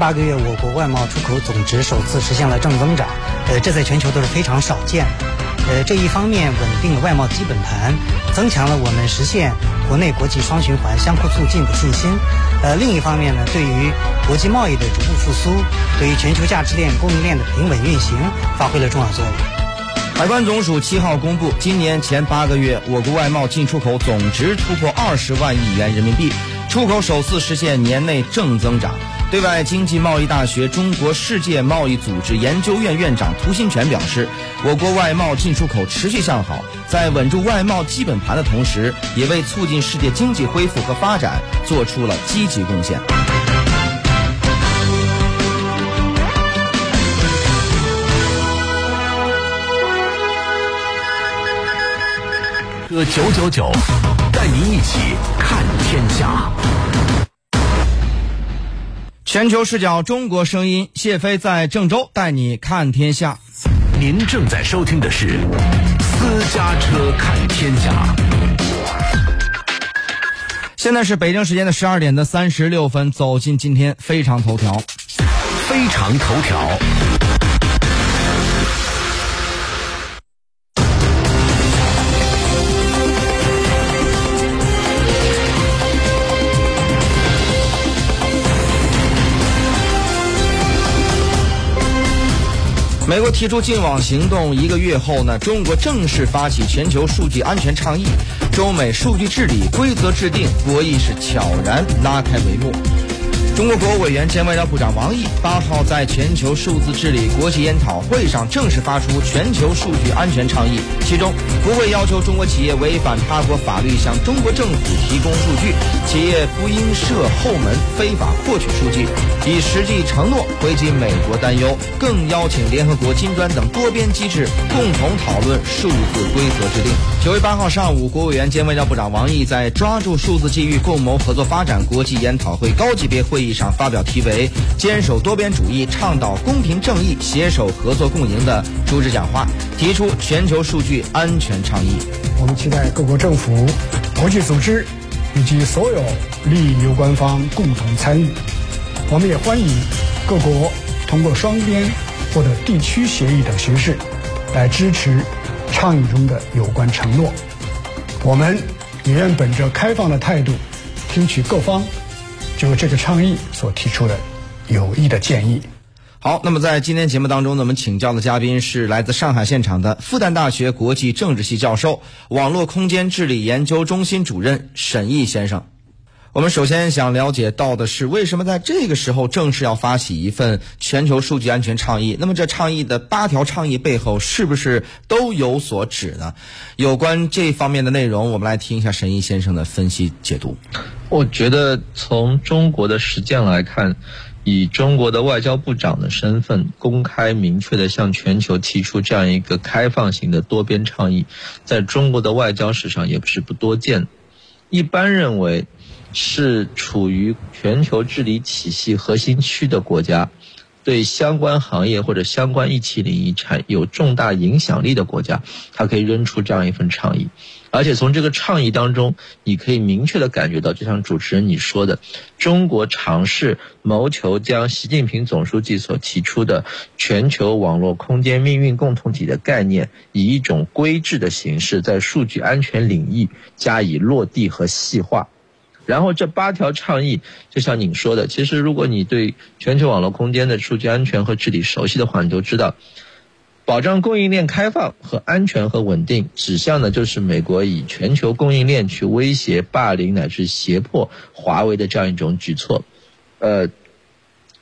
八个月，我国外贸出口总值首次实现了正增长，呃，这在全球都是非常少见。呃，这一方面稳定了外贸基本盘，增强了我们实现国内国际双循环相互促进的信心。呃，另一方面呢，对于国际贸易的逐步复苏，对于全球价值链供应链的平稳运行，发挥了重要作用。海关总署七号公布，今年前八个月，我国外贸进出口总值突破二十万亿元人民币，出口首次实现年内正增长。对外经济贸易大学中国世界贸易组织研究院院长涂新全表示，我国外贸进出口持续向好，在稳住外贸基本盘的同时，也为促进世界经济恢复和发展做出了积极贡献。车九九九，带您一起看天下。全球视角，中国声音，谢飞在郑州带你看天下。您正在收听的是《私家车看天下》。现在是北京时间的十二点的三十六分，走进今天非常头条。非常头条。美国提出禁网行动一个月后呢，中国正式发起全球数据安全倡议，中美数据治理规则制定，博弈是悄然拉开帷幕。中国国务委员兼外交部长王毅八号在全球数字治理国际研讨会上正式发出全球数据安全倡议，其中不会要求中国企业违反他国法律向中国政府提供数据，企业不应设后门非法获取数据，以实际承诺回击美国担忧，更邀请联合国、金砖等多边机制共同讨论数字规则制定。九月八号上午，国务委员兼外交部长王毅在抓住数字机遇，共谋合作发展国际研讨会高级别会议上发表题为“坚守多边主义，倡导公平正义，携手合作共赢”的主旨讲话，提出全球数据安全倡议。我们期待各国政府、国际组织以及所有利益攸关方共同参与。我们也欢迎各国通过双边或者地区协议等形式来支持。倡议中的有关承诺，我们也愿本着开放的态度，听取各方就这个倡议所提出的有益的建议。好，那么在今天节目当中呢，我们请教的嘉宾是来自上海现场的复旦大学国际政治系教授、网络空间治理研究中心主任沈毅先生。我们首先想了解到的是，为什么在这个时候正式要发起一份全球数据安全倡议？那么这倡议的八条倡议背后是不是都有所指呢？有关这方面的内容，我们来听一下沈毅先生的分析解读。我觉得从中国的实践来看，以中国的外交部长的身份，公开明确的向全球提出这样一个开放型的多边倡议，在中国的外交史上也不是不多见。一般认为。是处于全球治理体系核心区的国家，对相关行业或者相关议题领域产有重大影响力的国家，它可以扔出这样一份倡议，而且从这个倡议当中，你可以明确的感觉到，就像主持人你说的，中国尝试谋求将习近平总书记所提出的全球网络空间命运共同体的概念，以一种规制的形式，在数据安全领域加以落地和细化。然后这八条倡议，就像您说的，其实如果你对全球网络空间的数据安全和治理熟悉的话，你都知道，保障供应链开放和安全和稳定，指向的就是美国以全球供应链去威胁、霸凌乃至胁迫华为的这样一种举措，呃。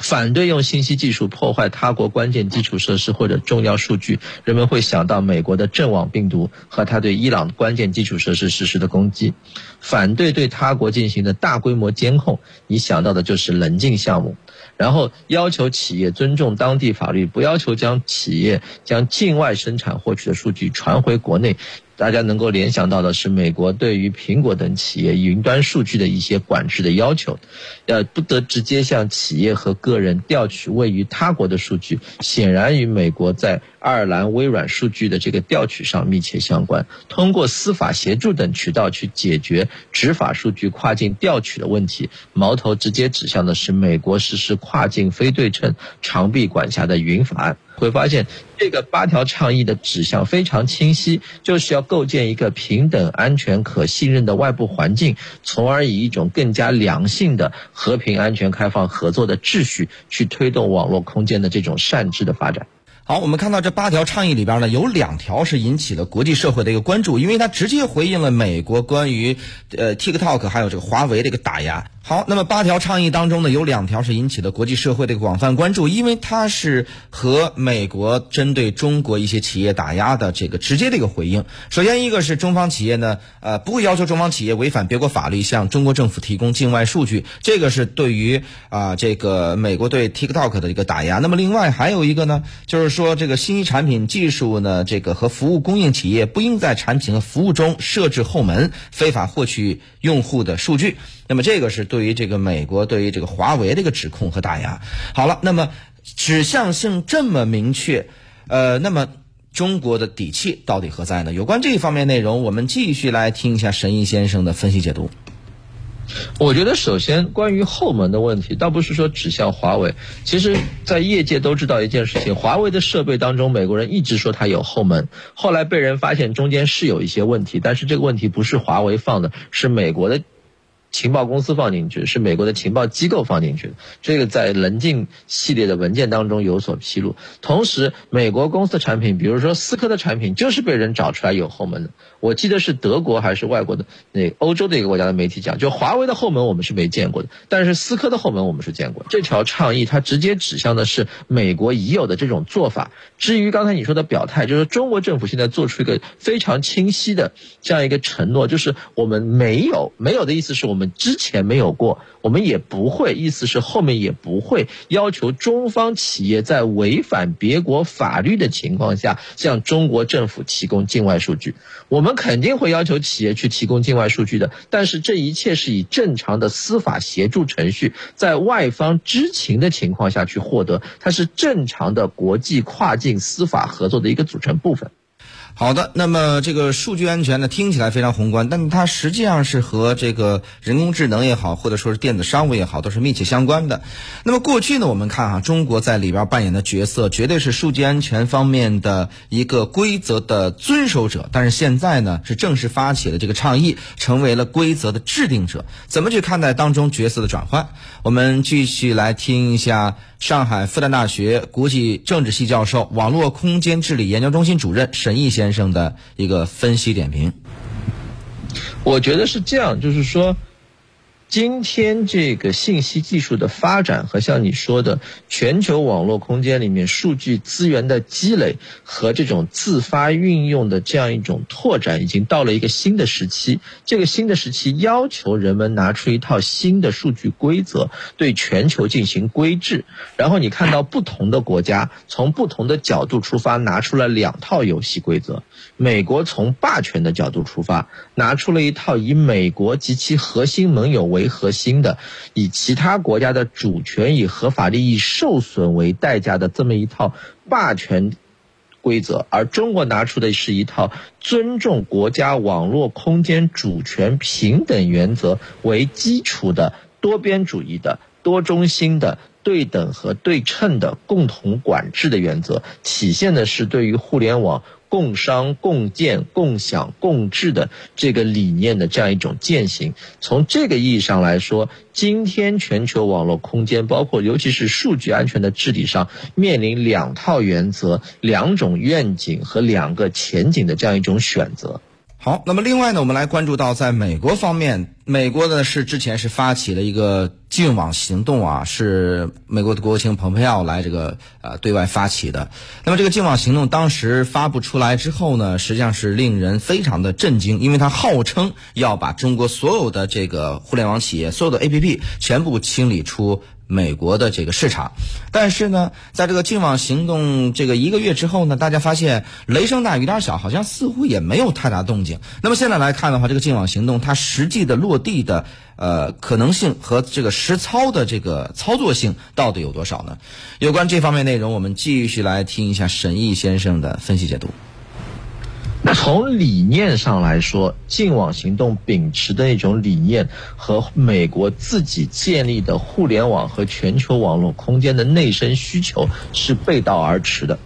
反对用信息技术破坏他国关键基础设施或者重要数据，人们会想到美国的阵网病毒和他对伊朗关键基础设施实施的攻击；反对对他国进行的大规模监控，你想到的就是棱镜项目；然后要求企业尊重当地法律，不要求将企业将境外生产获取的数据传回国内。大家能够联想到的是美国对于苹果等企业云端数据的一些管制的要求，呃，不得直接向企业和个人调取位于他国的数据，显然与美国在爱尔兰微软数据的这个调取上密切相关。通过司法协助等渠道去解决执法数据跨境调取的问题，矛头直接指向的是美国实施跨境非对称长臂管辖的云法案。会发现这个八条倡议的指向非常清晰，就是要构建一个平等、安全、可信任的外部环境，从而以一种更加良性的和平、安全、开放、合作的秩序，去推动网络空间的这种善治的发展。好，我们看到这八条倡议里边呢，有两条是引起了国际社会的一个关注，因为它直接回应了美国关于呃 TikTok 还有这个华为的一个打压。好，那么八条倡议当中呢，有两条是引起了国际社会的一个广泛关注，因为它是和美国针对中国一些企业打压的这个直接的一个回应。首先，一个是中方企业呢，呃，不会要求中方企业违反别国法律向中国政府提供境外数据，这个是对于啊这个美国对 TikTok 的一个打压。那么另外还有一个呢，就是说说这个信息产品技术呢，这个和服务供应企业不应在产品和服务中设置后门，非法获取用户的数据。那么这个是对于这个美国对于这个华为的一个指控和打压。好了，那么指向性这么明确，呃，那么中国的底气到底何在呢？有关这一方面内容，我们继续来听一下神医先生的分析解读。我觉得，首先关于后门的问题，倒不是说指向华为。其实，在业界都知道一件事情：华为的设备当中，美国人一直说它有后门，后来被人发现中间是有一些问题，但是这个问题不是华为放的，是美国的。情报公司放进去是美国的情报机构放进去的，这个在棱镜系列的文件当中有所披露。同时，美国公司的产品，比如说思科的产品，就是被人找出来有后门的。我记得是德国还是外国的那欧洲的一个国家的媒体讲，就华为的后门我们是没见过的，但是思科的后门我们是见过。这条倡议它直接指向的是美国已有的这种做法。至于刚才你说的表态，就是中国政府现在做出一个非常清晰的这样一个承诺，就是我们没有没有的意思是我们。我们之前没有过，我们也不会，意思是后面也不会要求中方企业在违反别国法律的情况下向中国政府提供境外数据。我们肯定会要求企业去提供境外数据的，但是这一切是以正常的司法协助程序，在外方知情的情况下去获得，它是正常的国际跨境司法合作的一个组成部分。好的，那么这个数据安全呢，听起来非常宏观，但它实际上是和这个人工智能也好，或者说是电子商务也好，都是密切相关的。那么过去呢，我们看啊，中国在里边扮演的角色，绝对是数据安全方面的一个规则的遵守者。但是现在呢，是正式发起了这个倡议，成为了规则的制定者。怎么去看待当中角色的转换？我们继续来听一下。上海复旦大学国际政治系教授、网络空间治理研究中心主任沈毅先生先生的一个分析点评。我觉得是这样，就是说。今天这个信息技术的发展和像你说的全球网络空间里面数据资源的积累和这种自发运用的这样一种拓展，已经到了一个新的时期。这个新的时期要求人们拿出一套新的数据规则，对全球进行规制。然后你看到不同的国家从不同的角度出发，拿出了两套游戏规则。美国从霸权的角度出发，拿出了一套以美国及其核心盟友为为核心的，以其他国家的主权以合法利益受损为代价的这么一套霸权规则，而中国拿出的是一套尊重国家网络空间主权平等原则为基础的多边主义的多中心的对等和对称的共同管制的原则，体现的是对于互联网。共商、共建、共享、共治的这个理念的这样一种践行，从这个意义上来说，今天全球网络空间，包括尤其是数据安全的治理上，面临两套原则、两种愿景和两个前景的这样一种选择。好，那么另外呢，我们来关注到，在美国方面，美国呢是之前是发起了一个净网行动啊，是美国的国务卿蓬佩奥来这个呃对外发起的。那么这个净网行动当时发布出来之后呢，实际上是令人非常的震惊，因为它号称要把中国所有的这个互联网企业、所有的 APP 全部清理出。美国的这个市场。但是呢，在这个净网行动这个一个月之后呢，大家发现雷声大雨点小，好像似乎也没有太大动静。那么现在来看的话，这个净网行动它实际的落地的呃可能性和这个实操的这个操作性到底有多少呢？有关这方面内容，我们继续来听一下沈毅先生的分析解读。从理念上来说，净网行动秉持的那种理念和美国自己建立的互联网和全球网络空间的内生需求是背道而驰的。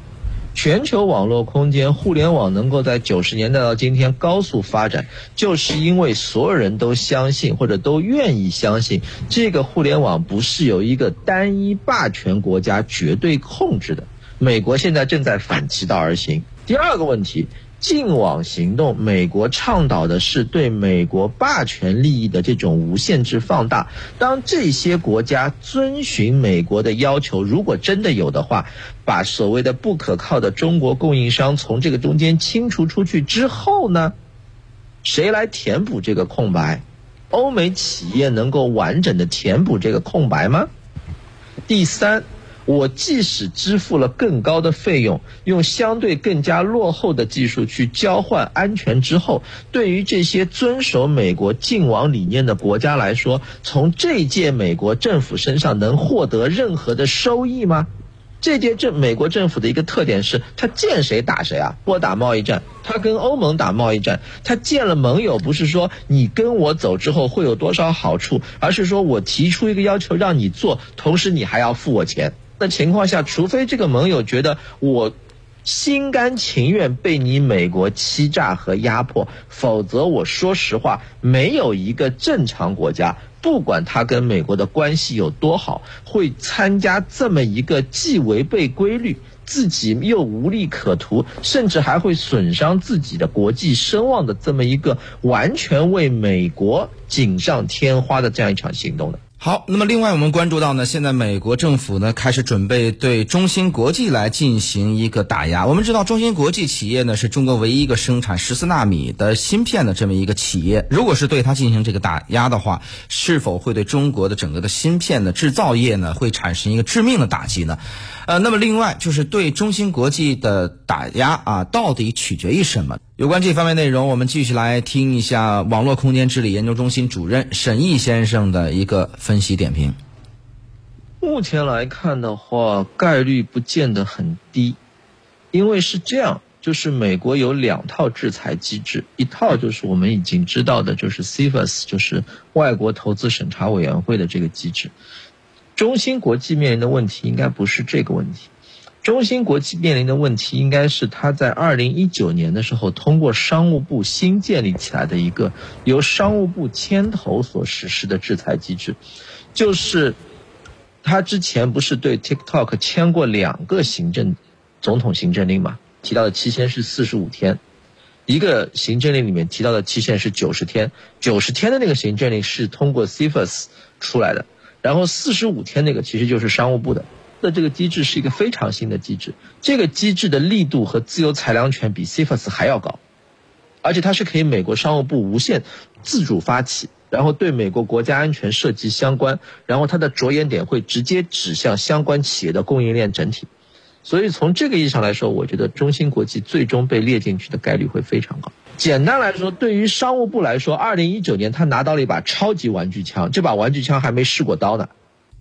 全球网络空间、互联网能够在九十年代到今天高速发展，就是因为所有人都相信或者都愿意相信，这个互联网不是由一个单一霸权国家绝对控制的。美国现在正在反其道而行。第二个问题。净网行动，美国倡导的是对美国霸权利益的这种无限制放大。当这些国家遵循美国的要求，如果真的有的话，把所谓的不可靠的中国供应商从这个中间清除出去之后呢，谁来填补这个空白？欧美企业能够完整的填补这个空白吗？第三。我即使支付了更高的费用，用相对更加落后的技术去交换安全之后，对于这些遵守美国净网理念的国家来说，从这届美国政府身上能获得任何的收益吗？这届政美国政府的一个特点是，他见谁打谁啊！我打贸易战，他跟欧盟打贸易战，他见了盟友，不是说你跟我走之后会有多少好处，而是说我提出一个要求让你做，同时你还要付我钱。的情况下，除非这个盟友觉得我心甘情愿被你美国欺诈和压迫，否则我说实话，没有一个正常国家，不管他跟美国的关系有多好，会参加这么一个既违背规律，自己又无利可图，甚至还会损伤自己的国际声望的这么一个完全为美国锦上添花的这样一场行动的。好，那么另外我们关注到呢，现在美国政府呢开始准备对中芯国际来进行一个打压。我们知道中芯国际企业呢是中国唯一一个生产十四纳米的芯片的这么一个企业。如果是对它进行这个打压的话，是否会对中国的整个的芯片的制造业呢会产生一个致命的打击呢？呃，那么另外就是对中芯国际的打压啊，到底取决于什么？有关这方面内容，我们继续来听一下网络空间治理研究中心主任沈毅先生的一个分析点评。目前来看的话，概率不见得很低，因为是这样，就是美国有两套制裁机制，一套就是我们已经知道的，就是 CFIUS，就是外国投资审查委员会的这个机制。中芯国际面临的问题应该不是这个问题，中芯国际面临的问题应该是它在二零一九年的时候通过商务部新建立起来的一个由商务部牵头所实施的制裁机制，就是他之前不是对 TikTok 签过两个行政总统行政令嘛？提到的期限是四十五天，一个行政令里面提到的期限是九十天，九十天的那个行政令是通过 CFS 出来的。然后四十五天那个其实就是商务部的，的这个机制是一个非常新的机制，这个机制的力度和自由裁量权比 CFS 还要高，而且它是可以美国商务部无限自主发起，然后对美国国家安全涉及相关，然后它的着眼点会直接指向相关企业的供应链整体，所以从这个意义上来说，我觉得中芯国际最终被列进去的概率会非常高。简单来说，对于商务部来说，二零一九年他拿到了一把超级玩具枪，这把玩具枪还没试过刀呢。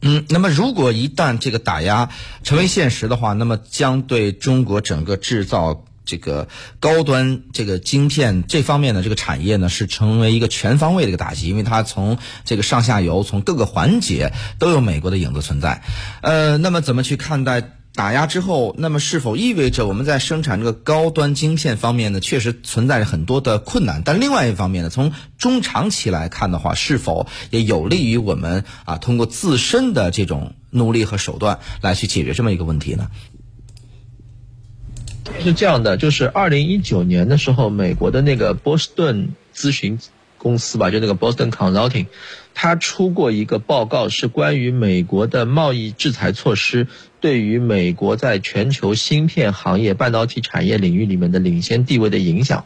嗯，那么如果一旦这个打压成为现实的话，那么将对中国整个制造这个高端这个晶片这方面的这个产业呢，是成为一个全方位的一个打击，因为它从这个上下游从各个环节都有美国的影子存在。呃，那么怎么去看待？打压之后，那么是否意味着我们在生产这个高端晶片方面呢，确实存在着很多的困难？但另外一方面呢，从中长期来看的话，是否也有利于我们啊通过自身的这种努力和手段来去解决这么一个问题呢？是这样的，就是二零一九年的时候，美国的那个波士顿咨询公司吧，就那个 Boston Consulting。他出过一个报告，是关于美国的贸易制裁措施对于美国在全球芯片行业、半导体产业领域里面的领先地位的影响。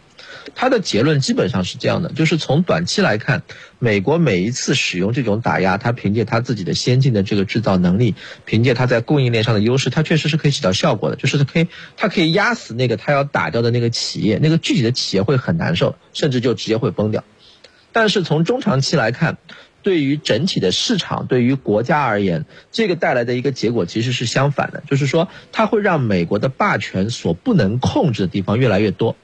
他的结论基本上是这样的，就是从短期来看，美国每一次使用这种打压，他凭借他自己的先进的这个制造能力，凭借他在供应链上的优势，他确实是可以起到效果的，就是可以，他可以压死那个他要打掉的那个企业，那个具体的企业会很难受，甚至就直接会崩掉。但是从中长期来看，对于整体的市场，对于国家而言，这个带来的一个结果其实是相反的，就是说它会让美国的霸权所不能控制的地方越来越多。